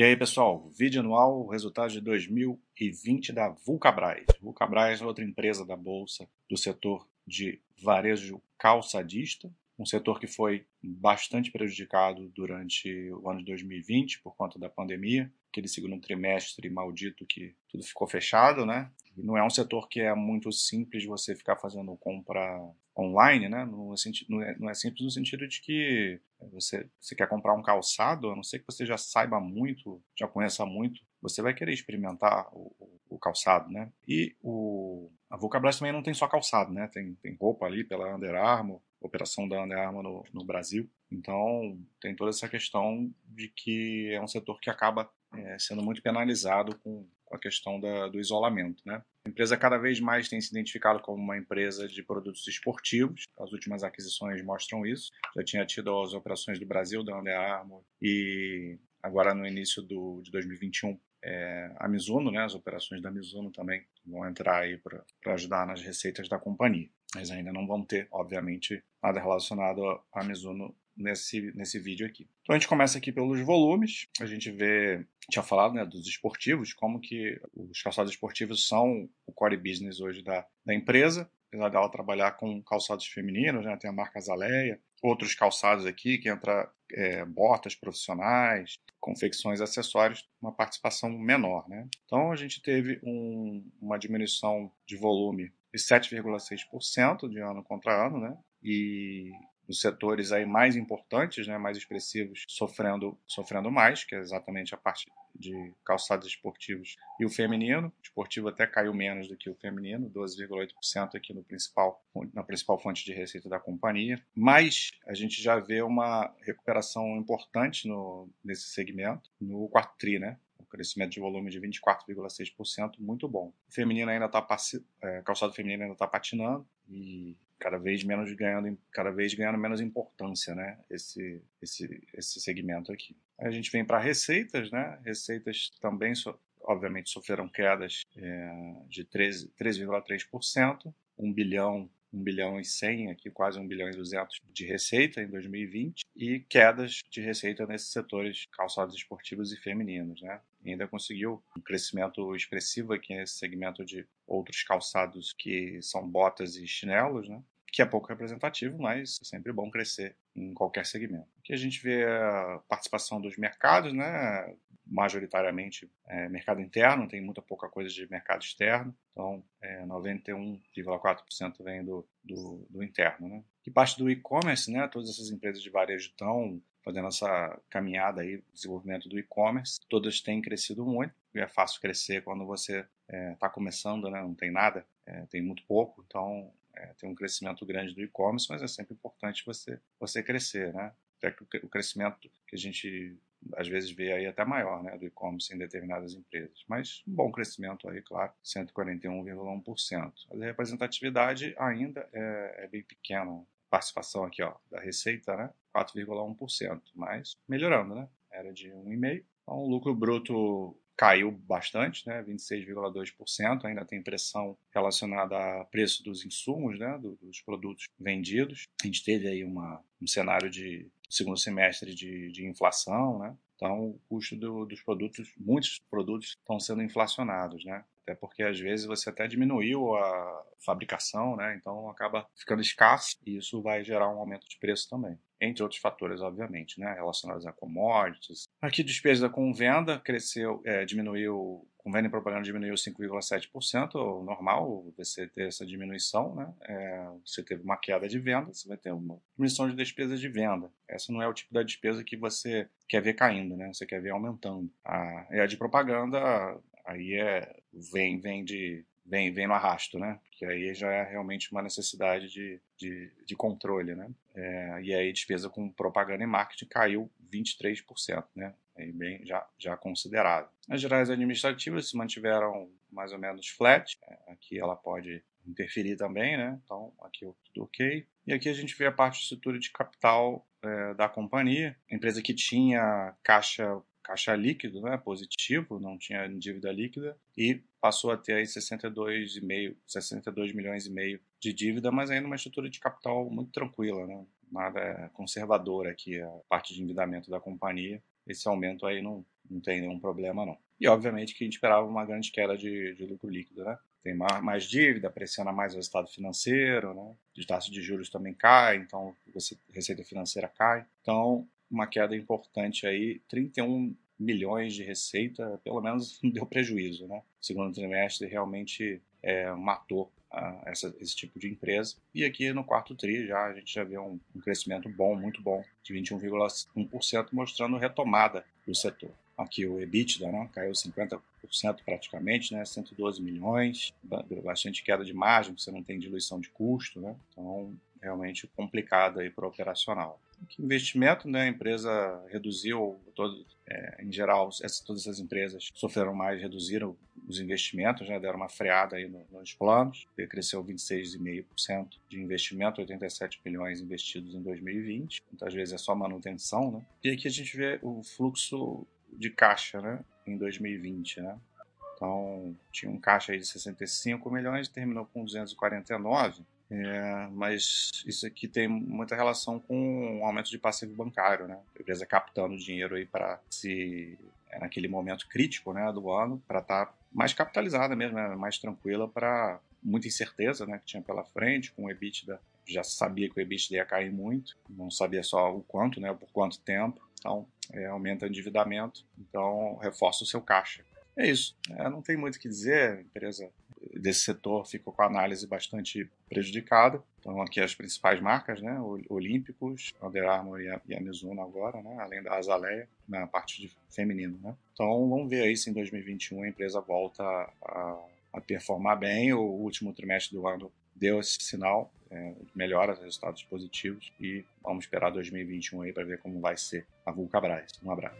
E aí, pessoal, vídeo anual, resultado de 2020 da Vulcabras. Vulcabras é outra empresa da Bolsa do setor de varejo calçadista, um setor que foi bastante prejudicado durante o ano de 2020 por conta da pandemia, aquele segundo trimestre maldito que tudo ficou fechado, né? Não é um setor que é muito simples você ficar fazendo compra online, né? Não é, não é, é simples no sentido de que você, você quer comprar um calçado, a não ser que você já saiba muito, já conheça muito, você vai querer experimentar o, o, o calçado, né? E o, a Vulcabras também não tem só calçado, né? Tem, tem roupa ali pela Under Armour, operação da Under Armour no, no Brasil. Então, tem toda essa questão de que é um setor que acaba é, sendo muito penalizado com, com a questão da, do isolamento, né? A empresa cada vez mais tem se identificado como uma empresa de produtos esportivos. As últimas aquisições mostram isso. Já tinha tido as operações do Brasil, da Under Armour, e agora no início do, de 2021 é, a Mizuno, né, as operações da Mizuno também vão entrar aí para ajudar nas receitas da companhia. Mas ainda não vão ter, obviamente, nada relacionado à Mizuno nesse, nesse vídeo aqui. Então a gente começa aqui pelos volumes. A gente vê, tinha falado né, dos esportivos, como que os calçados esportivos são o core business hoje da, da empresa. Apesar dela trabalhar com calçados femininos, né, tem a marca Zaleia, outros calçados aqui que entra é, botas profissionais, confecções, acessórios, uma participação menor. Né? Então a gente teve um, uma diminuição de volume de 7,6% de ano contra ano, né? E os setores aí mais importantes, né, mais expressivos, sofrendo, sofrendo mais, que é exatamente a parte de calçados esportivos e o feminino. O esportivo até caiu menos do que o feminino, 12,8% aqui no principal, na principal fonte de receita da companhia. Mas a gente já vê uma recuperação importante no, nesse segmento no quarto tri, né? crescimento de volume de 24,6%, muito bom. O feminino ainda está é, calçado feminino ainda está patinando e cada vez menos ganhando cada vez ganhando menos importância né esse esse esse segmento aqui. A gente vem para receitas né receitas também so, obviamente sofreram quedas é, de 3,3% 1 bilhão 1 bilhão e 100 aqui quase 1 bilhão e 200 de receita em 2020 e quedas de receita nesses setores calçados esportivos e femininos né ainda conseguiu um crescimento expressivo aqui nesse segmento de outros calçados que são botas e chinelos, né? que é pouco representativo, mas é sempre bom crescer em qualquer segmento. Aqui a gente vê a participação dos mercados, né? Majoritariamente é, mercado interno, tem muita pouca coisa de mercado externo, então é, 91,4% vem do, do, do, interno. Né? Que parte do e-commerce, né? todas essas empresas de varejo estão fazendo essa caminhada aí, desenvolvimento do e-commerce, todas têm crescido muito, é fácil crescer quando você está é, tá começando, né? não tem nada, é, tem muito pouco, então é, tem um crescimento grande do e-commerce, mas é sempre importante você, você crescer, né? Até que o crescimento que a gente às vezes vê aí até maior, né, do e-commerce em determinadas empresas. Mas um bom crescimento aí, claro, 141,1%. A representatividade ainda é, é bem pequena. Participação aqui, ó, da receita, né, 4,1%, mas melhorando, né? Era de 1,5%. Então, o lucro bruto caiu bastante, né, 26,2%. Ainda tem pressão relacionada a preço dos insumos, né, dos produtos vendidos. A gente teve aí uma, um cenário de segundo semestre de, de inflação, né? Então, o custo do, dos produtos, muitos produtos estão sendo inflacionados, né? Até porque às vezes você até diminuiu a fabricação, né? Então acaba ficando escasso e isso vai gerar um aumento de preço também. Entre outros fatores, obviamente, né? Relacionados a commodities. Aqui, despesa com venda cresceu, é, diminuiu com venda e propaganda diminuiu 5,7%, normal você ter essa diminuição, né? É, você teve uma queda de venda, você vai ter uma diminuição de despesa de venda. Essa não é o tipo da despesa que você quer ver caindo, né? Você quer ver aumentando. A, e a de propaganda, aí é, vem, vem de vem, vem no arrasto, né? Que aí já é realmente uma necessidade de, de, de controle, né? É, e aí despesa com propaganda e marketing caiu 23%, né? Aí bem já, já considerável. As gerais administrativas se mantiveram mais ou menos flat. É, aqui ela pode interferir também, né? Então aqui tudo ok. E aqui a gente vê a parte de estrutura de capital é, da companhia. Empresa que tinha caixa caixa líquido, né, positivo, não tinha dívida líquida e passou a ter aí 62,5, 62 milhões e meio de dívida, mas ainda uma estrutura de capital muito tranquila, né? Nada conservadora aqui a parte de endividamento da companhia. Esse aumento aí não, não tem nenhum problema não. E obviamente que a gente esperava uma grande queda de, de lucro líquido, né? Tem mais, mais dívida, pressiona mais o resultado financeiro, né? A taxa de juros também cai, então a receita financeira cai. Então, uma queda importante aí, 31 milhões de receita, pelo menos deu prejuízo, né? O segundo trimestre realmente é, matou uh, essa, esse tipo de empresa. E aqui no quarto TRI já a gente já vê um, um crescimento bom, muito bom, de 21,1%, mostrando retomada do setor. Aqui o EBITDA né, caiu 50% praticamente, né, 112 milhões, bastante queda de margem, você não tem diluição de custo, né, então realmente complicado aí para o operacional. Investimento, né? A empresa reduziu, todo, é, em geral, essa, todas essas empresas sofreram mais, reduziram os investimentos, né? deram uma freada aí no, nos planos, cresceu 26,5% de investimento, 87 milhões investidos em 2020, muitas vezes é só manutenção, né? E aqui a gente vê o fluxo de caixa, né? Em 2020, né? Então, tinha um caixa aí de 65 milhões, terminou com 249 é, mas isso aqui tem muita relação com o aumento de passivo bancário, né? A empresa captando dinheiro aí para se naquele momento crítico, né, do ano, para estar tá mais capitalizada mesmo, né, mais tranquila para muita incerteza, né, que tinha pela frente, com o EBITDA já sabia que o EBITDA ia cair muito, não sabia só o quanto, né, por quanto tempo. Então, é, aumenta o endividamento, então reforça o seu caixa. É isso. É, não tem muito o que dizer. A empresa desse setor ficou com a análise bastante prejudicada. Então, aqui as principais marcas, né? Olímpicos, Under Armour e a Mizuno agora, né? Além da Azaleia, na parte de feminino, né? Então, vamos ver aí se em 2021 a empresa volta a, a performar bem. O último trimestre do ano deu esse sinal, é, melhora, resultados positivos e vamos esperar 2021 aí para ver como vai ser a Vulcabras. Um abraço.